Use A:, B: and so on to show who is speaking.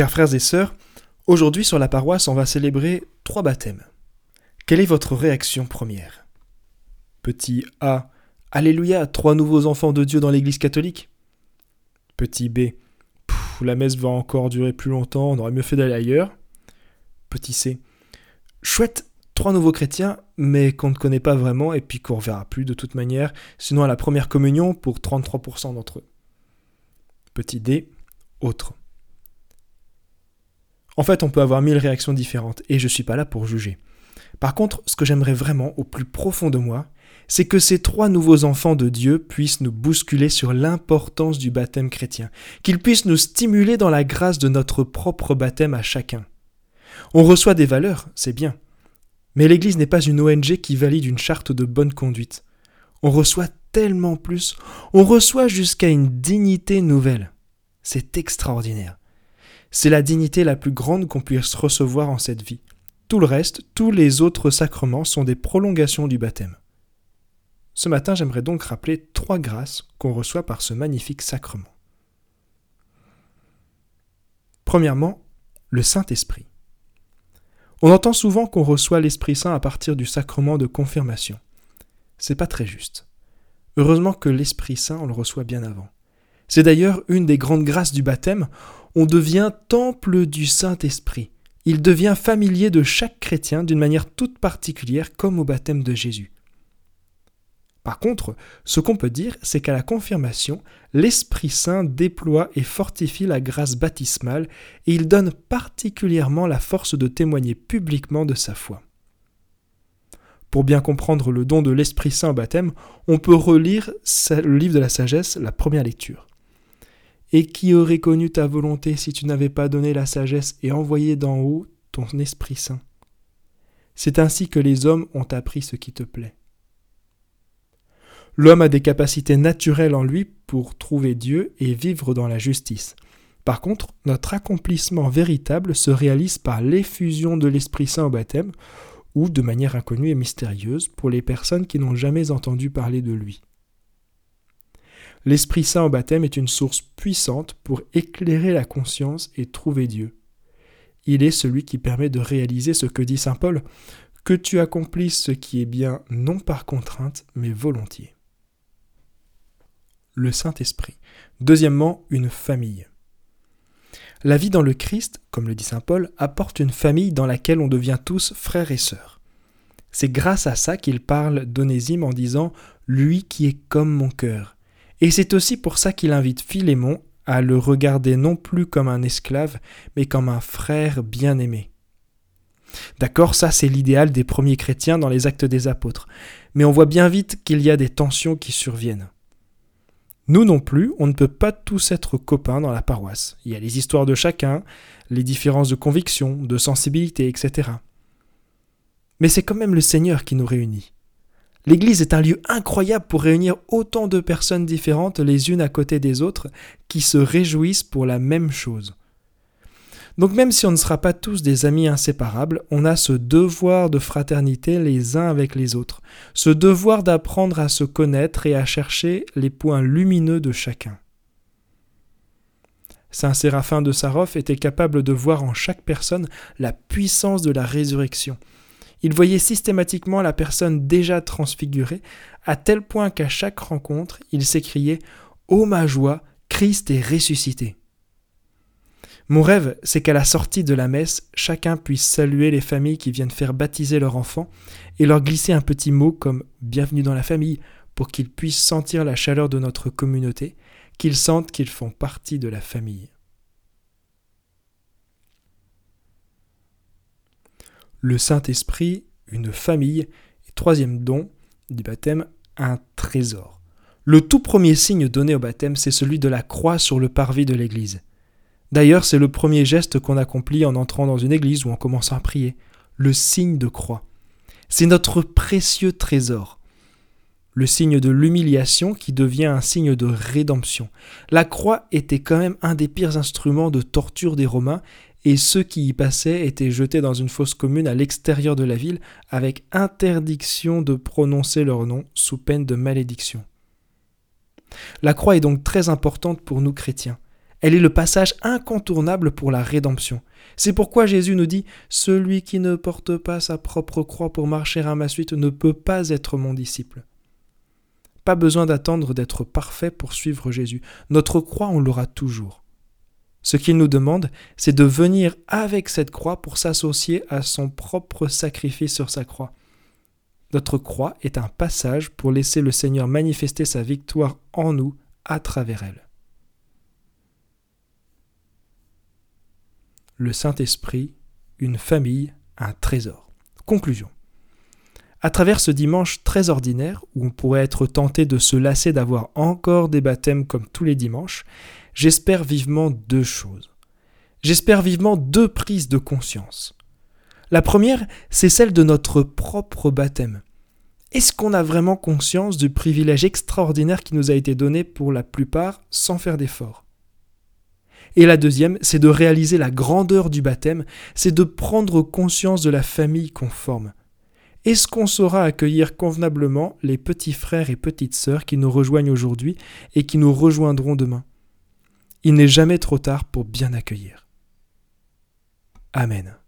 A: Chers frères et sœurs, aujourd'hui sur la paroisse, on va célébrer trois baptêmes. Quelle est votre réaction première? Petit A, Alléluia, trois nouveaux enfants de Dieu dans l'Église catholique? Petit B, la messe va encore durer plus longtemps, on aurait mieux fait d'aller ailleurs. Petit C, chouette, trois nouveaux chrétiens, mais qu'on ne connaît pas vraiment et puis qu'on ne reverra plus de toute manière, sinon à la première communion pour 33% d'entre eux. Petit D, autre. En fait, on peut avoir mille réactions différentes, et je ne suis pas là pour juger. Par contre, ce que j'aimerais vraiment au plus profond de moi, c'est que ces trois nouveaux enfants de Dieu puissent nous bousculer sur l'importance du baptême chrétien, qu'ils puissent nous stimuler dans la grâce de notre propre baptême à chacun. On reçoit des valeurs, c'est bien. Mais l'Église n'est pas une ONG qui valide une charte de bonne conduite. On reçoit tellement plus, on reçoit jusqu'à une dignité nouvelle. C'est extraordinaire. C'est la dignité la plus grande qu'on puisse recevoir en cette vie. Tout le reste, tous les autres sacrements sont des prolongations du baptême. Ce matin, j'aimerais donc rappeler trois grâces qu'on reçoit par ce magnifique sacrement. Premièrement, le Saint-Esprit. On entend souvent qu'on reçoit l'Esprit Saint à partir du sacrement de confirmation. C'est pas très juste. Heureusement que l'Esprit Saint, on le reçoit bien avant. C'est d'ailleurs une des grandes grâces du baptême, on devient temple du Saint-Esprit. Il devient familier de chaque chrétien d'une manière toute particulière comme au baptême de Jésus. Par contre, ce qu'on peut dire, c'est qu'à la confirmation, l'Esprit Saint déploie et fortifie la grâce baptismale et il donne particulièrement la force de témoigner publiquement de sa foi. Pour bien comprendre le don de l'Esprit Saint au baptême, on peut relire le livre de la sagesse, la première lecture. Et qui aurait connu ta volonté si tu n'avais pas donné la sagesse et envoyé d'en haut ton Esprit Saint C'est ainsi que les hommes ont appris ce qui te plaît. L'homme a des capacités naturelles en lui pour trouver Dieu et vivre dans la justice. Par contre, notre accomplissement véritable se réalise par l'effusion de l'Esprit Saint au baptême, ou de manière inconnue et mystérieuse pour les personnes qui n'ont jamais entendu parler de lui. L'Esprit Saint au baptême est une source puissante pour éclairer la conscience et trouver Dieu. Il est celui qui permet de réaliser ce que dit Saint Paul, que tu accomplisses ce qui est bien non par contrainte, mais volontiers le Saint-Esprit. Deuxièmement, une famille. La vie dans le Christ, comme le dit Saint Paul, apporte une famille dans laquelle on devient tous frères et sœurs. C'est grâce à ça qu'il parle d'Onésime en disant Lui qui est comme mon cœur. Et c'est aussi pour ça qu'il invite Philémon à le regarder non plus comme un esclave, mais comme un frère bien-aimé. D'accord, ça c'est l'idéal des premiers chrétiens dans les actes des apôtres, mais on voit bien vite qu'il y a des tensions qui surviennent. Nous non plus, on ne peut pas tous être copains dans la paroisse. Il y a les histoires de chacun, les différences de conviction, de sensibilité, etc. Mais c'est quand même le Seigneur qui nous réunit. L'Église est un lieu incroyable pour réunir autant de personnes différentes les unes à côté des autres qui se réjouissent pour la même chose. Donc même si on ne sera pas tous des amis inséparables, on a ce devoir de fraternité les uns avec les autres, ce devoir d'apprendre à se connaître et à chercher les points lumineux de chacun. Saint Séraphin de Sarov était capable de voir en chaque personne la puissance de la résurrection. Il voyait systématiquement la personne déjà transfigurée, à tel point qu'à chaque rencontre, il s'écriait Ô ma joie, Christ est ressuscité. Mon rêve, c'est qu'à la sortie de la messe, chacun puisse saluer les familles qui viennent faire baptiser leur enfant et leur glisser un petit mot comme Bienvenue dans la famille pour qu'ils puissent sentir la chaleur de notre communauté, qu'ils sentent qu'ils font partie de la famille. Le Saint-Esprit, une famille, et troisième don du baptême, un trésor. Le tout premier signe donné au baptême, c'est celui de la croix sur le parvis de l'Église. D'ailleurs, c'est le premier geste qu'on accomplit en entrant dans une église ou en commençant à prier, le signe de croix. C'est notre précieux trésor. Le signe de l'humiliation qui devient un signe de rédemption. La croix était quand même un des pires instruments de torture des Romains et ceux qui y passaient étaient jetés dans une fosse commune à l'extérieur de la ville avec interdiction de prononcer leur nom sous peine de malédiction. La croix est donc très importante pour nous chrétiens. Elle est le passage incontournable pour la rédemption. C'est pourquoi Jésus nous dit Celui qui ne porte pas sa propre croix pour marcher à ma suite ne peut pas être mon disciple. Pas besoin d'attendre d'être parfait pour suivre Jésus. Notre croix, on l'aura toujours. Ce qu'il nous demande, c'est de venir avec cette croix pour s'associer à son propre sacrifice sur sa croix. Notre croix est un passage pour laisser le Seigneur manifester sa victoire en nous à travers elle. Le Saint-Esprit, une famille, un trésor. Conclusion. À travers ce dimanche très ordinaire, où on pourrait être tenté de se lasser d'avoir encore des baptêmes comme tous les dimanches, j'espère vivement deux choses. J'espère vivement deux prises de conscience. La première, c'est celle de notre propre baptême. Est-ce qu'on a vraiment conscience du privilège extraordinaire qui nous a été donné pour la plupart sans faire d'effort Et la deuxième, c'est de réaliser la grandeur du baptême, c'est de prendre conscience de la famille qu'on forme. Est-ce qu'on saura accueillir convenablement les petits frères et petites sœurs qui nous rejoignent aujourd'hui et qui nous rejoindront demain? Il n'est jamais trop tard pour bien accueillir. Amen.